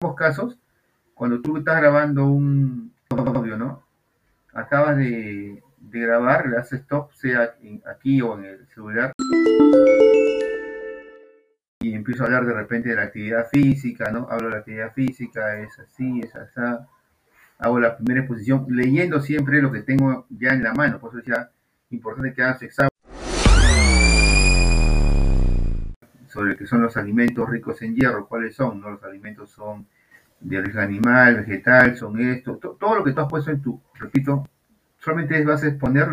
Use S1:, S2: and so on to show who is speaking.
S1: ambos casos, cuando tú estás grabando un audio, ¿no? Acabas de, grabar, le haces stop, sea en- aquí o en el celular, y empiezo a hablar de repente de la actividad física, ¿no? Hablo de la actividad física, es así, es así. Hago la primera exposición leyendo siempre lo que tengo ya en la mano, por eso decía, importante que hagas examen sobre qué son los alimentos ricos en hierro, cuáles son, ¿no? Los alimentos son de origen animal, vegetal, son esto, to- todo lo que tú has puesto en tu, repito, solamente vas a exponer